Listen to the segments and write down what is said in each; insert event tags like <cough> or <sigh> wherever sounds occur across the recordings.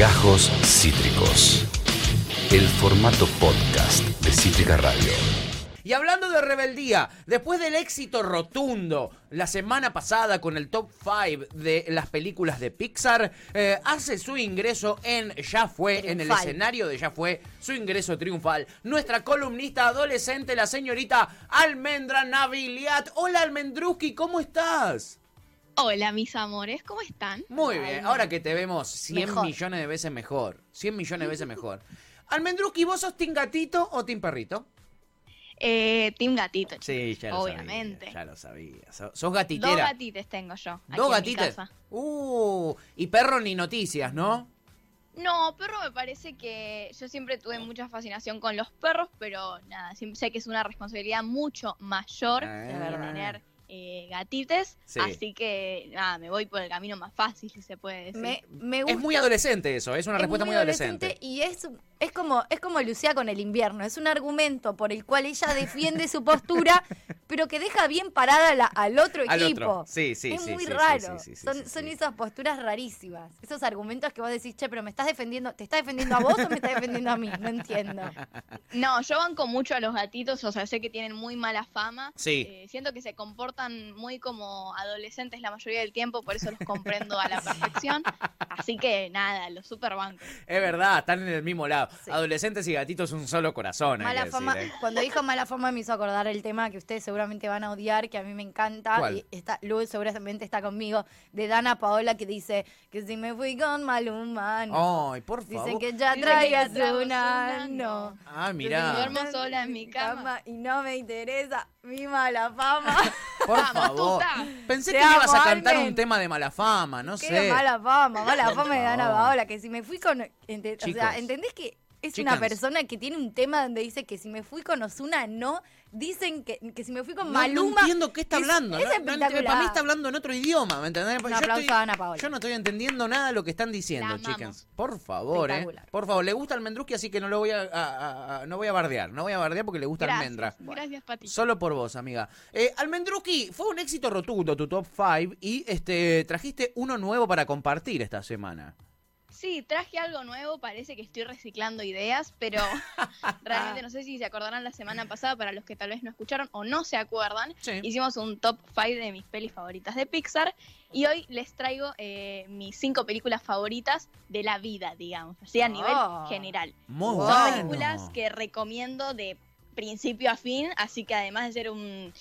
Gajos Cítricos. El formato podcast de Cítrica Radio. Y hablando de rebeldía, después del éxito rotundo la semana pasada con el top 5 de las películas de Pixar, eh, hace su ingreso en Ya Fue, en el escenario de Ya Fue, su ingreso triunfal. Nuestra columnista adolescente, la señorita Almendra Naviliat. Hola Almendruski, ¿cómo estás? Hola, mis amores, ¿cómo están? Muy bien, ahora que te vemos 100 Mejor. millones de veces mejor. 100 millones de veces <laughs> mejor. Almendruski, ¿vos sos Team Gatito o Team Perrito? Eh, Team Gatito. Sí, ya lo Obviamente. sabía. Ya lo sabía. So- Sos Dos gatitera. gatites tengo yo. aquí ¿Dos en mi gatitas? casa. Uh, y perro ni noticias, ¿no? No, perro me parece que yo siempre tuve mucha fascinación con los perros, pero nada, siempre sé que es una responsabilidad mucho mayor Ah. tener eh, gatites, Sí. así que nada, me voy por el camino más fácil, si se puede decir. Me, me gusta. Es muy adolescente eso, es una es respuesta muy, adolescente. Y es, es como es como Lucía con el invierno. Es un argumento por el cual ella defiende su postura, <laughs> pero que deja bien parada la- al otro Al equipo. otro. Sí, sí, es sí, muy raro. sí, sí, sí, son sí, son sí. esas posturas rarísimas. Esos argumentos que vos decís, che, pero me estás defendiendo, ¿te estás defendiendo a vos o me estás defendiendo a mí? No entiendo. No, yo banco mucho a los gatitos, o sea, sé que tienen muy mala fama. Sí. Eh, siento que se comportan muy como adolescentes la mayoría del tiempo, por eso los comprendo a la <laughs> perfección. Así que nada, los super banco. Es verdad, están en el mismo lado. Sí. Adolescentes y gatitos un solo corazón. hay Mala que fama, decir, ¿eh? cuando dijo mala fama me hizo acordar el tema que ustedes seguramente van a odiar, que a mí me encanta. ¿Cuál? Y está, Lu seguramente está conmigo, de Dana Paola que dice que si me fui con Maluma. no. Ay, por favor. Dicen que ya traigas una, una, no. Ah, mirá. Duermo sola en mi cama. y no me interesa mi mala fama. <laughs> Por Vamos, favor. tuta. Pensé Te que ibas a cantar un tema de mala fama, no Qué sé. mala fama, mala <laughs> fama de favor. Paola, que si me fui con... ente- o Chicos. sea, ¿entendés que es Chicas. una persona que tiene un tema donde dice que si me fui con Osuna no? Dicen que, que si me fui con No, Maluma... no entiendo qué está es- hablando. Es, no- no para mí está hablando en otro idioma, ¿me entendés? Un Yo aplauso estoy- a Ana Paola. Yo no estoy entendiendo nada de lo que están diciendo, chicas. Por favor, eh. Por favor, le gusta el Mendruski, así que no lo voy a, a- a- a- no voy a bardear. No voy a bardear porque le gusta Gracias, almendra. gracias, Pati. Solo por vos, amiga. Eh, Almendruski, fue un éxito rotundo tu top 5 y este trajiste uno nuevo para compartir esta semana. Sí, traje algo nuevo, parece que estoy reciclando ideas, pero <laughs> realmente no sé si se acordarán la semana pasada, para los que tal vez no escucharon o no se acuerdan, Sí. hicimos un top 5 de mis pelis favoritas de Pixar y hoy les traigo eh, mis cinco películas favoritas de la vida, digamos, así a nivel Oh. general. Muy. Son bueno. películas que recomiendo de principio a fin, así que además de ser un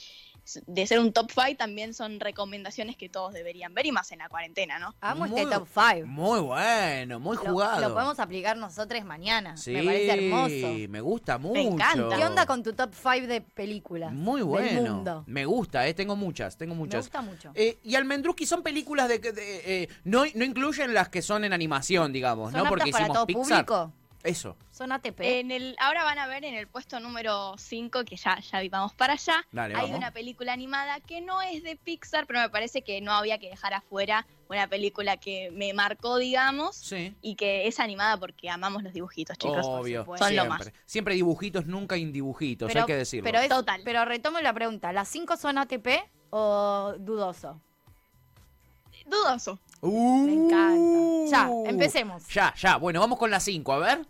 de ser un top 5 también son recomendaciones que todos deberían ver y más en la cuarentena, ¿no? Amo Muy- este top 5. Muy bueno, muy Lo, jugado. lo podemos aplicar nosotros mañana. Sí, Me parece hermoso. me gusta mucho. encanta. ¿Qué onda con tu top 5 de películas? Muy Del bueno. mundo. Me gusta, eh, tengo muchas, tengo Me muchas. gusta mucho. Eh, y Almendruski son películas de, que- de, eh, no, no incluyen las que son en animación, digamos, ¿Son ¿no? Porque para hicimos todo Pixar. público? Eso. ¿Son ATP? En el, ahora van a ver en el puesto número 5, que ya, ya vamos para allá, Dale, hay vamos. una película animada que no es de Pixar, pero me parece que no había que dejar afuera una película que me marcó, digamos, Sí. y que es animada porque amamos los dibujitos, chicos. Obvio. Son lo siempre. más. Siempre dibujitos, nunca indibujitos, hay que decirlo. Pero, es- Total. pero retomo la pregunta. ¿Las 5 son ATP o dudoso? Dudoso. Me encanta. Ya, empecemos. Uh. Ya, ya. Bueno, vamos con las 5, a ver.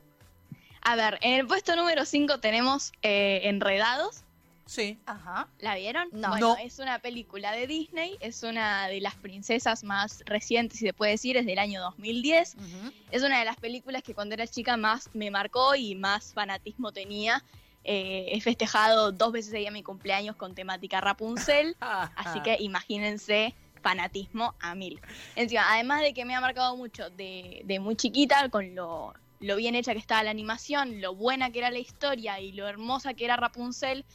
A ver, en el puesto número 5 tenemos eh, Enredados. Sí. Ajá. ¿La vieron? No. Bueno, No. es una película de Disney, es una de las princesas más recientes, si se puede decir, es del año 2010. Ujú. Es una de las películas que cuando era chica más me marcó y más fanatismo tenía. Eh, he festejado dos veces ahí a mi cumpleaños con temática Rapunzel, <laughs> así que imagínense fanatismo a mil. Encima, además de que me ha marcado mucho de, de muy chiquita, con lo, lo bien hecha que estaba la animación, lo buena que era la historia y lo hermosa que era Rapunzel,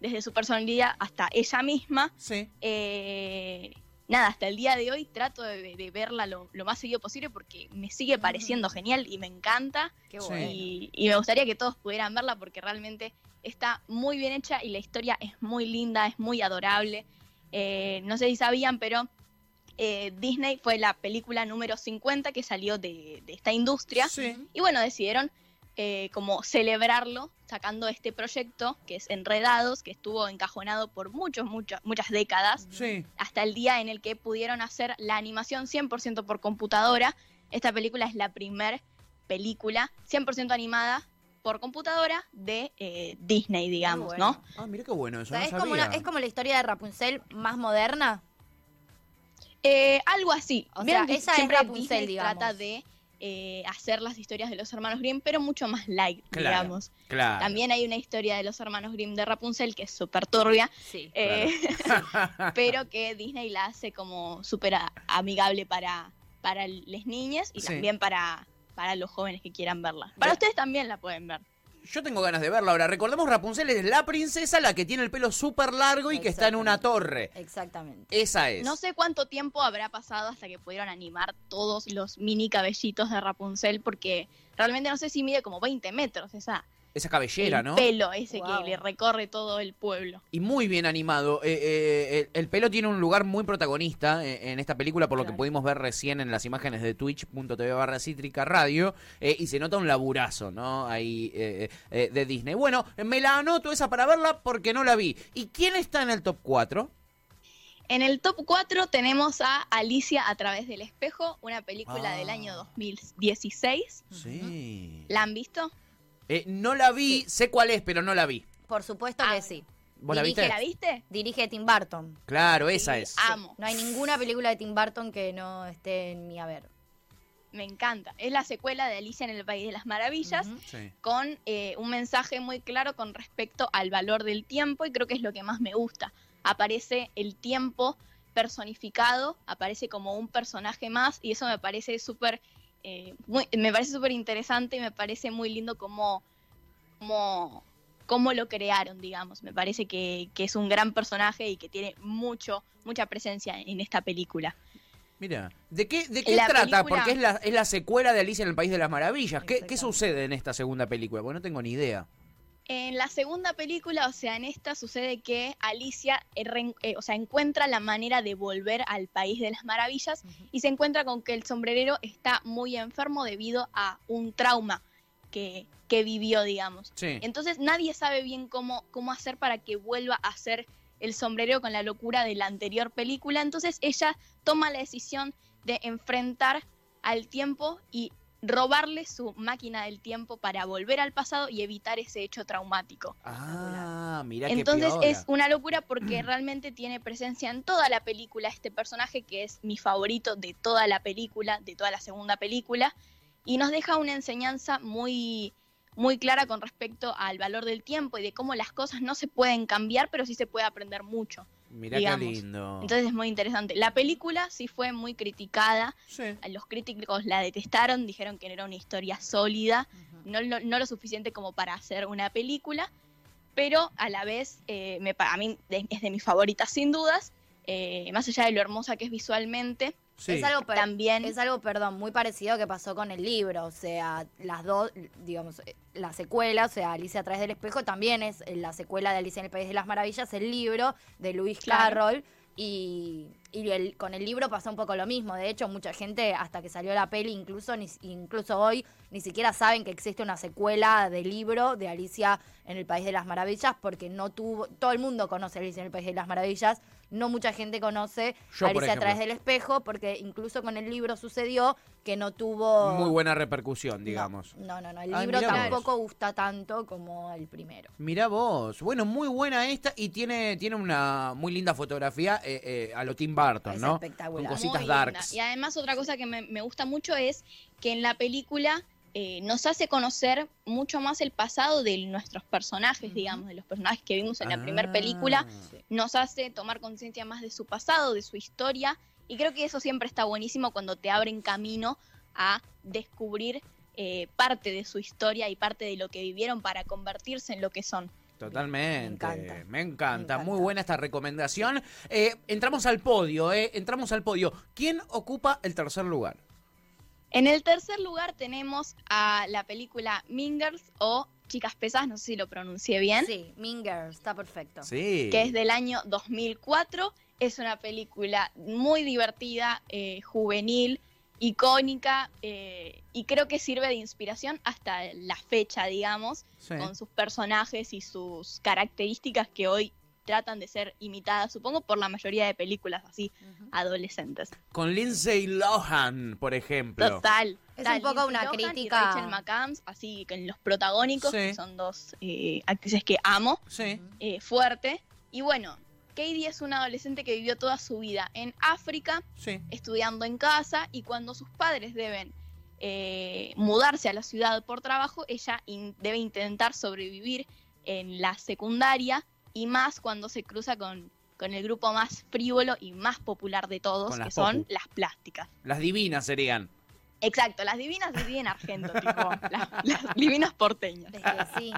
desde su personalidad hasta ella misma, Sí. eh, nada, hasta el día de hoy trato de, de verla lo, lo más seguido posible porque me sigue pareciendo genial y me encanta. Qué bueno. Y, y me gustaría que todos pudieran verla porque realmente está muy bien hecha y la historia es muy linda, es muy adorable. Eh, no sé si sabían, pero eh, Disney fue la película número 50 que salió de, de esta industria. Sí. Y bueno, decidieron eh, como celebrarlo sacando este proyecto que es Enredados, que estuvo encajonado por muchos, muchas, muchas décadas, Sí. hasta el día en el que pudieron hacer la animación 100% por computadora. Esta película es la primer película 100% animada por computadora de eh, Disney, digamos, bueno. ¿no? Ah, mira qué bueno O eso. sea, no es, como una- es como la historia de Rapunzel más moderna. Eh, algo así. O sea, que esa es siempre Rapunzel, Disney digamos. trata de eh, hacer las historias de los hermanos Grimm, pero mucho más light, Claro, digamos. Claro. También hay una historia de los hermanos Grimm de Rapunzel que es súper turbia, Sí. eh, <laughs> pero que Disney la hace como súper amigable para, para las niñas y Sí. también para, para los jóvenes que quieran verla. Para ustedes también la pueden ver. Yo tengo ganas de verla ahora. Recordemos, Rapunzel es la princesa, la que tiene el pelo súper largo y que está en una torre. Exactamente. Esa es. No sé cuánto tiempo habrá pasado hasta que pudieron animar todos los mini cabellitos de Rapunzel, porque realmente no sé si mide como 20 metros esa Esa cabellera, el ¿no? pelo ese Wow. que le recorre todo el pueblo. Y muy bien animado. Eh, eh, el, el pelo tiene un lugar muy protagonista eh, en esta película, por lo que pudimos ver recién en las imágenes de twitch.tv barra cítrica radio. eh, y se nota un laburazo, ¿no? Ahí eh, eh, de Disney. Bueno, me la anoto esa para verla porque no la vi. ¿Y quién está en el top 4? En el top 4 tenemos a Alicia a través del espejo, una película Ah. del año 2016. Sí. ¿La han visto? Eh, no la vi, sé cuál es, pero no la vi. Por supuesto Ah, que sí. ¿Vos la Dirige, viste? ¿La viste? Dirige Tim Burton. Claro, esa Sí. es. Amo. No hay ninguna película de Tim Burton que no esté en mi haber. Me encanta. Es la secuela de Alicia en el País de las Maravillas. Sí. con eh, un mensaje muy claro con respecto al valor del tiempo y creo que es lo que más me gusta. Aparece el tiempo personificado, aparece como un personaje más y eso me parece súper, eh, muy- me parece súper interesante y me parece muy lindo como, como, cómo lo crearon, digamos. Me parece que, que es un gran personaje y que tiene mucho, mucha presencia en esta película. Mira, ¿de qué, de qué La trata? película- Porque es la, es la secuela de Alicia en el País de las Maravillas. ¿Qué, qué sucede en esta segunda película? Porque no tengo ni idea. En la segunda película, o sea, en esta sucede que Alicia eh, eh, o sea, encuentra la manera de volver al país de las maravillas y se encuentra con que el sombrerero está muy enfermo debido a un trauma que, que vivió, digamos. Sí. Entonces nadie sabe bien cómo, cómo hacer para que vuelva a ser el sombrerero con la locura de la anterior película. Entonces ella toma la decisión de enfrentar al tiempo y robarle su máquina del tiempo para volver al pasado y evitar ese hecho traumático. Ah, mira Entonces es una locura porque realmente tiene presencia en toda la película este personaje que es mi favorito de toda la película, de toda la segunda película, y nos deja una enseñanza muy muy clara con respecto al valor del tiempo y de cómo las cosas no se pueden cambiar, pero sí se puede aprender mucho. Qué digamos. lindo. Entonces es muy interesante. La película sí fue muy criticada, Sí. los críticos la detestaron, dijeron que no era una historia sólida, no, lo- no lo suficiente como para hacer una película, pero a la vez eh, me, a mí de- es de mis favoritas sin dudas, eh, más allá de lo hermosa que es visualmente, sí. Es algo también Es algo, perdón, muy parecido a que pasó con el libro. O sea, las dos, digamos, eh, la secuela, o sea, Alicia a través del espejo, también es eh, la secuela de Alicia en el País de las Maravillas, el libro de Lewis Claro. Carroll. Y, y el- con el libro pasó un poco lo mismo. De hecho, mucha gente, hasta que salió la peli, incluso, ni, incluso hoy, ni siquiera saben que existe una secuela del libro de Alicia en el País de las Maravillas, porque no tuvo. Todo el mundo conoce Alicia en el País de las Maravillas. No mucha gente conoce Yo, por Alicia a través del espejo, porque incluso con el libro sucedió que no tuvo... Muy buena repercusión, digamos. No, no, no. El Ay, libro vos. tampoco gusta tanto como el primero. Mirá vos. Bueno, muy buena esta y tiene, tiene una muy linda fotografía eh, eh, a lo Tim Burton, Es ¿no? espectacular. Con cositas muy linda. darks. Y además otra cosa que me, me gusta mucho es que en la película eh, nos hace conocer mucho más el pasado de nuestros personajes, digamos, de los personajes que vimos en la Ah. primera película. nos hace tomar conciencia más de su pasado, de su historia, y creo que eso siempre está buenísimo cuando te abren camino a descubrir eh, parte de su historia y parte de lo que vivieron para convertirse en lo que son. Totalmente. Me encanta. Me encanta. Me Muy buena esta recomendación. Eh, entramos al podio, ¿eh? Entramos al podio. ¿Quién ocupa el tercer lugar? En el tercer lugar tenemos a la película Mingers o Chicas Pesas, no sé si lo pronuncié bien, Sí, Mean Girls, está perfecto. Sí. que es del año 2004. Es una película muy divertida, eh, juvenil, icónica eh, y creo que sirve de inspiración hasta la fecha, digamos, Sí. con sus personajes y sus características que hoy tratan de ser imitadas, supongo, por la mayoría de películas así adolescentes. Con Lindsay Lohan, por ejemplo. Total. Es Tal, un poco Lindsay una Lohan y crítica- Rachel McAdams, así que en los protagónicos, Sí. que son dos eh, actrices que amo, Sí. eh, fuerte. Y bueno, Katie es una adolescente que vivió toda su vida en África, Sí. estudiando en casa, y cuando sus padres deben eh, mudarse a la ciudad por trabajo, ella in- debe intentar sobrevivir en la secundaria, y más cuando se cruza con, con el grupo más frívolo y más popular de todos, que son popu. las plásticas. Las divinas serían. Exacto, las divinas de en Argento, <laughs> tipo, las, las divinas porteñas. Que sí.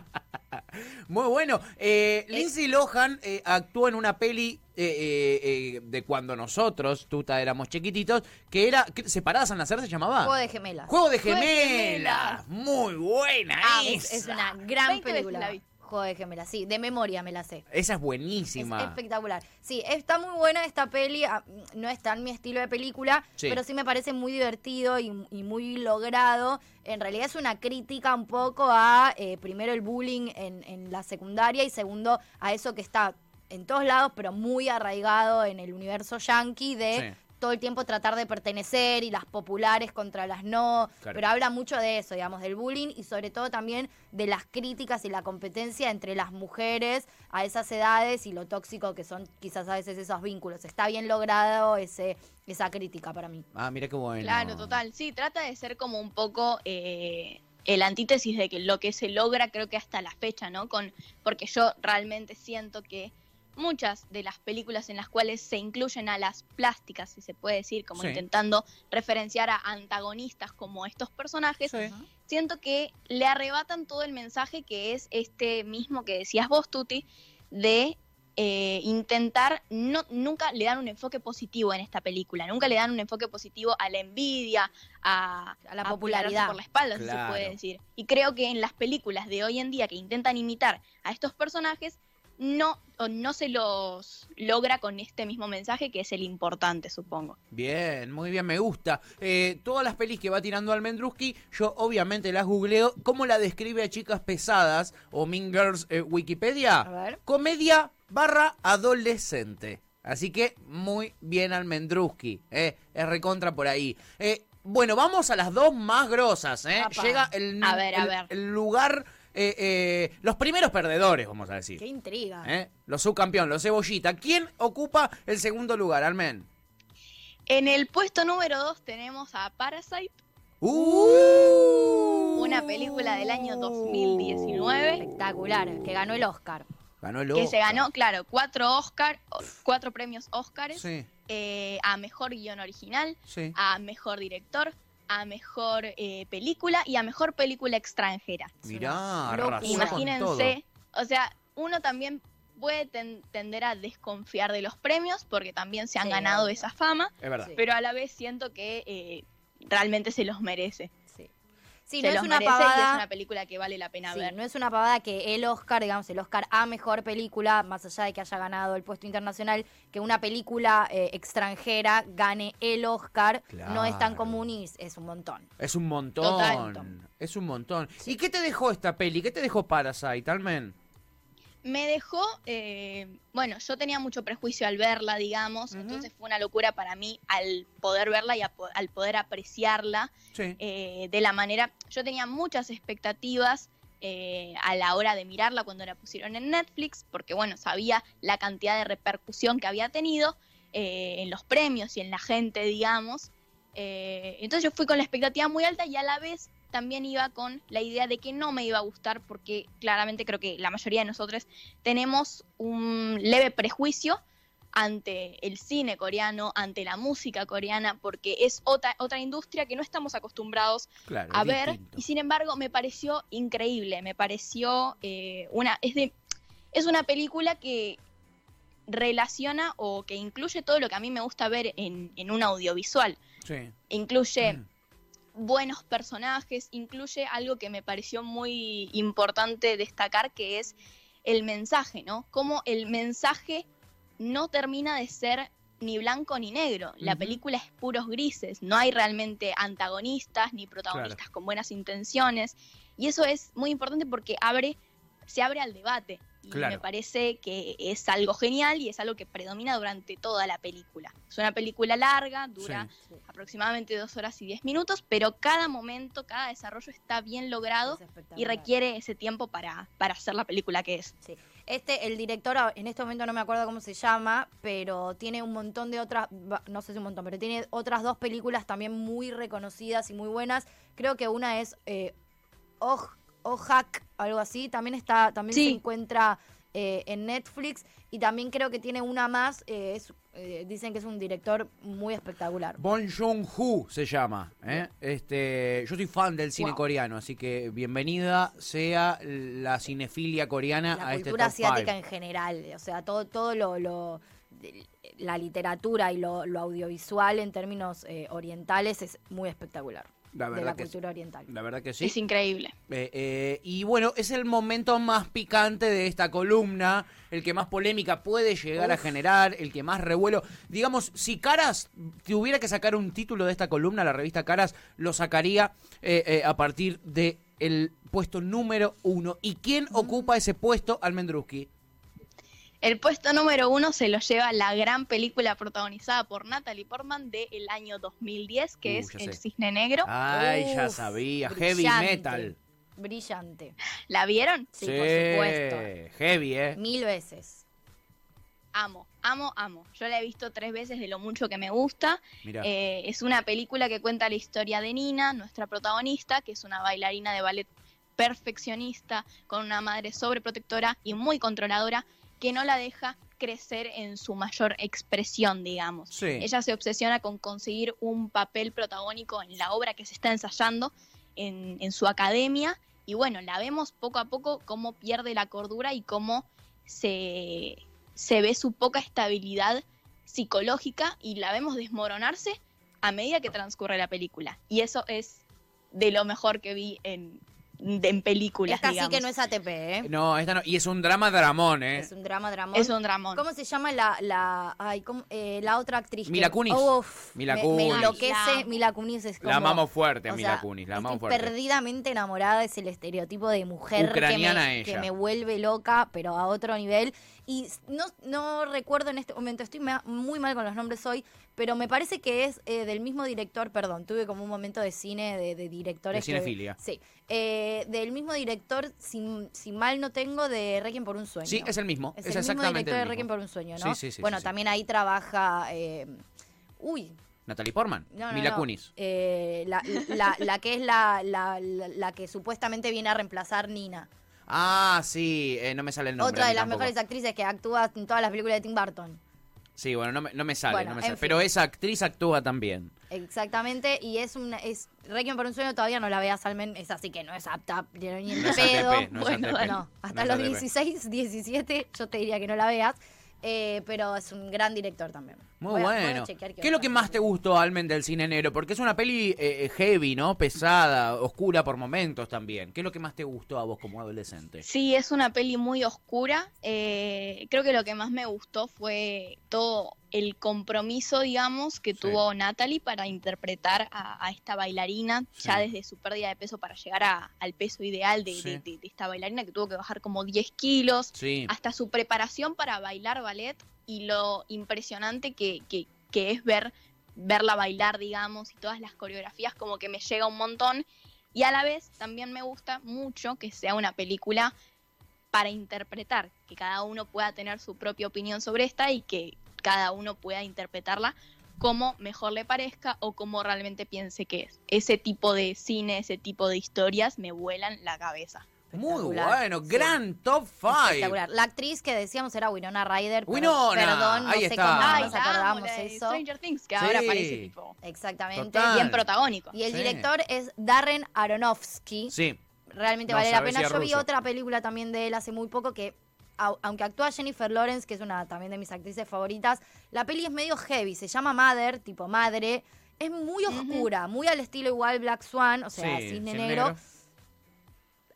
<laughs> Muy bueno. Eh, Lindsay Lohan eh, actuó en una peli eh, eh, eh, de cuando nosotros, Tuta, éramos chiquititos, que era ¿qué? ¿Separadas al nacer se llamaba? Juego de gemelas. Juego de Juego de gemelas. Muy buena Ah, esa. es, es una gran 20 veces película. la vi. Juego de gemelas, sí, de memoria me la sé. Esa es Es buenísima. espectacular. Sí, está muy buena esta peli. ah, No está en mi estilo de película, Sí. pero sí me parece muy divertido y, y muy logrado. En realidad es una crítica un poco a, eh, primero, el bullying en, en la secundaria y segundo, a eso que está en todos lados, pero muy arraigado en el universo yankee de Sí. Todo el tiempo tratar de pertenecer y las populares contra las no. Claro. Pero habla mucho de eso, digamos, del bullying y sobre todo también de las críticas y la competencia entre las mujeres a esas edades y lo tóxico que son quizás a veces esos vínculos. Está bien logrado ese esa crítica para mí. Ah, mira qué bueno. Claro, total. Sí, trata de ser como un poco eh, el antítesis de que lo que se logra, creo que hasta la fecha, ¿no? Con, porque yo realmente siento que muchas de las películas en las cuales se incluyen a las plásticas, si se puede decir, como Sí. intentando referenciar a antagonistas como estos personajes, Sí. siento que le arrebatan todo el mensaje que es este mismo que decías vos, Tuti, de eh, intentar, no, nunca le dan un enfoque positivo en esta película, nunca le dan un enfoque positivo a la envidia, a, A la popularidad. por la espalda, si se puede decir. Y creo que en las películas de hoy en día que intentan imitar a estos personajes, no, o no se los logra con este mismo mensaje que es el importante, supongo. Bien, muy bien, me gusta. Eh, todas las pelis que va tirando Almendruski, yo obviamente las googleo. ¿Cómo la describe a chicas pesadas o Mean Girls eh, Wikipedia? A ver. Comedia barra adolescente. Así que muy bien Almendruski. Eh, es recontra por ahí. Eh, bueno, vamos a las dos más grosas. Eh. Llega el, A ver, a el- ver. el lugar... eh, eh, los primeros perdedores, vamos a decir. Qué intriga. ¿Eh? Los subcampeones, los cebollita. ¿Quién ocupa el segundo lugar, Almen? En el puesto número 2 tenemos a Parasite, ¡Uh! una película del año 2019 Espectacular, que ganó el Oscar. Ganó el que se Oscar. ganó, claro, cuatro Oscar, cuatro premios Oscars Sí, eh, a mejor guion original, sí. a mejor director, a mejor eh, película y a mejor película extranjera. Mirá, todo. Imagínense, o sea, uno también puede ten- tender a desconfiar de los premios porque también se han Sí, ganado esa fama, Es pero a la vez siento que eh, realmente se los merece. Sí, se no es una merece y pavada. es una película que vale la pena Sí, ver. no es una pavada que el Oscar, digamos, el Oscar a mejor película, más allá de que haya ganado el puesto internacional, que una película eh, extranjera gane el Oscar, no es tan común y es- un montón. Es un montón. Total. Es un montón. ¿Y qué te dejó esta peli? ¿Qué te dejó Parasite, Almen? Me dejó, eh, bueno, yo tenía mucho prejuicio al verla, digamos, entonces fue una locura para mí al poder verla y a al poder apreciarla Sí. eh, de la manera, yo tenía muchas expectativas eh, a la hora de mirarla cuando la pusieron en Netflix, porque bueno, sabía la cantidad de repercusión que había tenido eh, en los premios y en la gente, digamos. Eh, entonces yo fui con la expectativa muy alta y a la vez también iba con la idea de que no me iba a gustar porque claramente creo que la mayoría de nosotros tenemos un leve prejuicio ante el cine coreano, ante la música coreana, porque es otra, otra industria que no estamos acostumbrados Claro. a ver distinto. y sin embargo me pareció increíble, me pareció eh, una es de es una película que relaciona o que incluye todo lo que a mí me gusta ver en, en un audiovisual. Sí. Incluye Mm. Buenos personajes, incluye algo que me pareció muy importante destacar, que es el mensaje, ¿no? Cómo el mensaje no termina de ser ni blanco ni negro. La película es puros grises, no hay realmente antagonistas ni protagonistas con buenas intenciones. Y eso es muy importante porque abre, se abre al debate. Y Claro. me parece que es algo genial y es algo que predomina durante toda la película. Es una película larga, dura Sí. aproximadamente dos horas y diez minutos, pero cada momento, cada desarrollo está bien logrado Es y requiere ese tiempo para, para hacer la película que es. Sí. Este, el director, ah, en este momento no me acuerdo cómo se llama, pero tiene un montón de otras, no sé si un montón, pero tiene otras dos películas también muy reconocidas y muy buenas. Creo que una es eh, Oj- Ojak, algo así. También está, también Sí. se encuentra eh, en Netflix y también creo que tiene una más. eh, es, eh, dicen que es un director muy espectacular. Bon Joon-ho se llama. ¿eh? Este, yo soy fan del cine Wow. coreano, así que bienvenida sea la cinefilia coreana la a este cultura top asiática five. en general, o sea, todo, todo lo, la literatura y lo, lo audiovisual en términos eh, orientales es muy espectacular. La de verdad la que cultura oriental. La verdad que sí. Es increíble. Eh, eh, y bueno, es el momento más picante de esta columna, el que más polémica puede llegar a generar, el que más revuelo. Digamos, si Caras tuviera que sacar un título de esta columna, la revista Caras lo sacaría eh, eh, a partir de el puesto número uno. ¿Y quién Mm. ocupa ese puesto? Almendruski. El puesto número uno se lo lleva la gran película protagonizada por Natalie Portman del año 2010, que Uh, es El sé. Cisne Negro. Ay, ya sabía. Heavy metal. Brillante. ¿La vieron? Sí, por supuesto. Heavy, ¿eh? Mil veces. Amo, amo, amo. Yo la he visto tres veces de lo mucho que me gusta. Eh, es una película que cuenta la historia de Nina, nuestra protagonista, que es una bailarina de ballet perfeccionista, con una madre sobreprotectora y muy controladora, que no la deja crecer en su mayor expresión, digamos. Sí. Ella se obsesiona con conseguir un papel protagónico en la obra que se está ensayando en, en su academia. Y bueno, la vemos poco a poco cómo pierde la cordura y cómo se, se ve su poca estabilidad psicológica y la vemos desmoronarse a medida que transcurre la película. Y eso es de lo mejor que vi en, de- en películas. Esta sí digamos. que no es ATP, ¿eh? No, esta no. Y es un drama dramón, ¿eh? Es un drama, drama. Es un dramón. ¿Cómo se llama la, la, ay, ¿cómo? Eh, la otra actriz? que- Mila Kunis. Uf, Mila me, Kunis. me La enloquece. amo. Mila Kunis es como... La amamos fuerte, o Mila Kunis. La amamos fuerte. perdidamente enamorada. Es el estereotipo de mujer que Ucraniana me, ella. que me vuelve loca, pero a otro nivel. Y no, no recuerdo en este momento, estoy muy mal con los nombres hoy, pero me parece que es eh, del mismo director, perdón, tuve como un momento de cine, de, de directores. De que- cinefilia. sí. Eh, del mismo director, si, si mal no tengo, de Requiem por un sueño. Sí, es el mismo. Es, Es, el mismo director de Requiem por un sueño, ¿no? Sí, sí, sí, bueno, sí, sí. también ahí trabaja. eh, uy. Natalie Portman. No, no, Mila no. Kunis. Eh, la, la- la que es la, la, que supuestamente viene a reemplazar Nina. Ah, sí, eh, no me sale el nombre. Otra de las tampoco. mejores actrices que actúa en todas las películas de Tim Burton. Sí, bueno, no me, no me sale, Bueno, no me en sale. fin. Pero esa actriz actúa también. Exactamente, y es una. Es, Requiem por un sueño todavía no la veas, Almen. Es así que no es apta ni en No pedo. ATP, no es bueno, hasta los ATP. 16, 17, yo te diría que no la veas. Eh, pero es un gran director también. Muy Voy a- voy a bueno. ¿Qué es lo que más te gustó, Almen, del cine negro? Porque es una peli eh, heavy, ¿no? Pesada, oscura por momentos también. ¿Qué es lo que más te gustó a vos como adolescente? Sí, es una peli muy oscura. Eh, creo que lo que más me gustó fue todo el compromiso, digamos, que Sí. tuvo Natalie para interpretar a, a esta bailarina, Sí. ya desde su pérdida de peso para llegar a- al peso ideal de, Sí. de- de- de esta bailarina que tuvo que bajar como 10 kilos, Sí. hasta su preparación para bailar ballet y lo impresionante que, es ver verla bailar, digamos, y todas las coreografías, como que me llega un montón. Y a la vez también me gusta mucho que sea una película para interpretar, que cada uno pueda tener su propia opinión sobre esta y que cada uno pueda interpretarla como mejor le parezca o como realmente piense que es. Ese tipo de cine, ese tipo de historias me vuelan la cabeza. Muy bueno, Sí. gran top 5. Espectacular. La actriz que decíamos era Winona Ryder. pero- Winona, Perdón, no ahí sé está. cómo Ay, no nos acordamos eso. Stranger Things, que Sí. ahora parece tipo Exactamente. Total. bien protagónico. Y el Sí. director es Darren Aronofsky. Sí. Realmente No vale la pena. Yo vi ruso. otra película también de él hace muy poco que, au- aunque actúa Jennifer Lawrence, que es una también de mis actrices favoritas, la peli es medio heavy. Se llama Mother, tipo madre. Es muy oscura, muy al estilo igual Black Swan, o sea, Sí, Cisne Cisne Negro. Negro.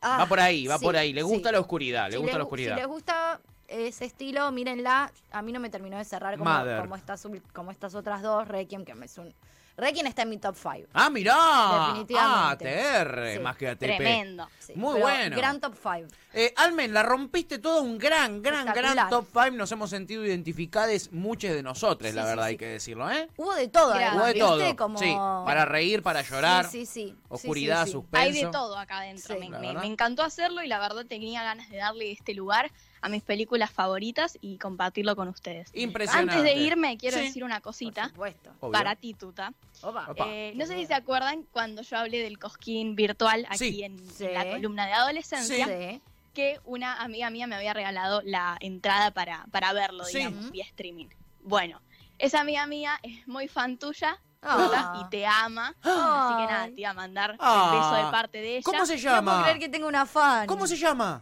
Ah, Va por ahí, va sí, por ahí. Le gusta sí. la oscuridad, le Si gusta les la oscuridad. Si les gusta ese estilo, mírenla. A mí no me terminó de cerrar como, como, estas, como estas otras dos. Requiem, que me es un... Requiem está en mi top 5. Ah, mirá. Ah, Definitivamente. TR, Sí. más que ATP. Tremendo. Muy bueno. Gran top 5. Eh, Almen, la rompiste todo un gran, gran, gran top 5. Nos hemos sentido identificadas muchas de nosotros, Sí, la verdad, sí. hay que decirlo, ¿eh? Hubo de todo, Hubo de todo. Como... Sí, para reír, para llorar, Sí, sí, sí. oscuridad, Sí, sí, sí. suspenso. Hay de todo acá adentro. Sí. me, encantó hacerlo y la verdad tenía ganas de darle este lugar a mis películas favoritas y compartirlo con ustedes. Impresionante. Antes de irme, quiero Sí. decir una Por cosita supuesto. Obvio. para ti, Tuta. Opa. Opa. Eh, no sé si se acuerdan cuando yo hablé del cosquín virtual aquí Sí. en, en Sí. la columna de adolescencia, Sí. Que una amiga mía me había regalado la entrada para, para verlo, Sí. digamos, vía streaming. Bueno, esa amiga mía es muy fan tuya, Ah. Y te ama. Así que nada, te iba a mandar Ah. el beso de parte de ella. ¿Cómo se No puedo llama? creer que tengo una fan. ¿Cómo se llama?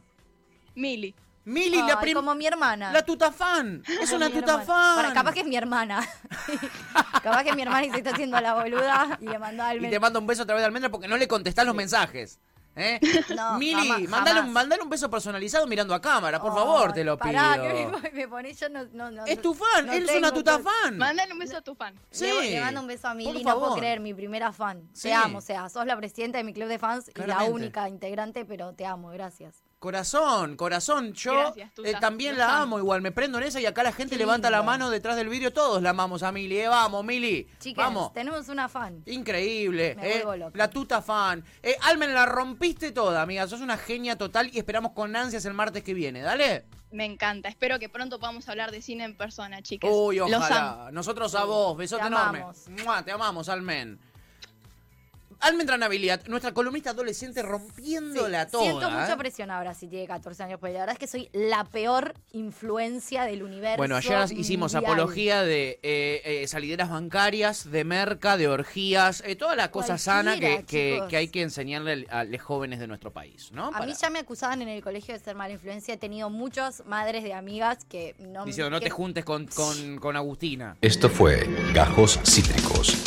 Mili. Mili, la Ay, prim- como mi hermana. La tuta fan. Es una mi tuta hermana. fan. Para, capaz que es mi hermana. <laughs> capaz que es mi hermana y se está haciendo la boluda y le mandó al Y te manda un beso a través de almendra porque no le contestás los mensajes. ¿Eh? <laughs> No, Mili, jamás, un, jamás. mandale un beso personalizado mirando a cámara, por favor, te lo pido. Pará, que <laughs> me, me ponés yo no, no, no- Es tu fan, no él es tengo una tuta tu- fan. Mándale un beso a tu fan. Sí. Le, le mando un beso a Mili, no puedo creer, mi primera fan. Sí. Te amo, o sea, sos la presidenta de mi club de fans y la única integrante, pero te amo, gracias. Corazón, corazón, yo Gracias, eh, también Los la amo. amo igual, me prendo en esa y acá la gente Qué levanta la mano detrás del vídeo, todos la amamos a Mili, eh, vamos Mili, Chicas, vamos. tenemos una fan. Increíble, Me eh, vuelvo loca. la tuta fan. Eh, Almen, la rompiste toda, amiga, sos una genia total y esperamos con ansias el martes que viene, dale. Me encanta. Espero que pronto podamos hablar de cine en persona, chicas. Uy, Los ojalá. Nosotros a vos, besote Te enorme. amamos. Mua, Te amamos, Almen. Almen Tranabilidad, nuestra columnista adolescente rompiéndola Sí, toda. Siento ¿eh? mucha presión ahora si tiene 14 años, porque la verdad es que soy la peor influencia del universo. Bueno, ayer hicimos apología de eh, eh, salideras bancarias, de merca, de orgías, eh, toda la cosa sana que, Cualquiera, que- hay que enseñarle a los jóvenes de nuestro país, ¿no? A Para- mí ya me acusaban en el colegio de ser mala influencia. He tenido muchas madres de amigas que no Diciendo, no te juntes con, con, con Agustina. Esto fue Gajos Cítricos.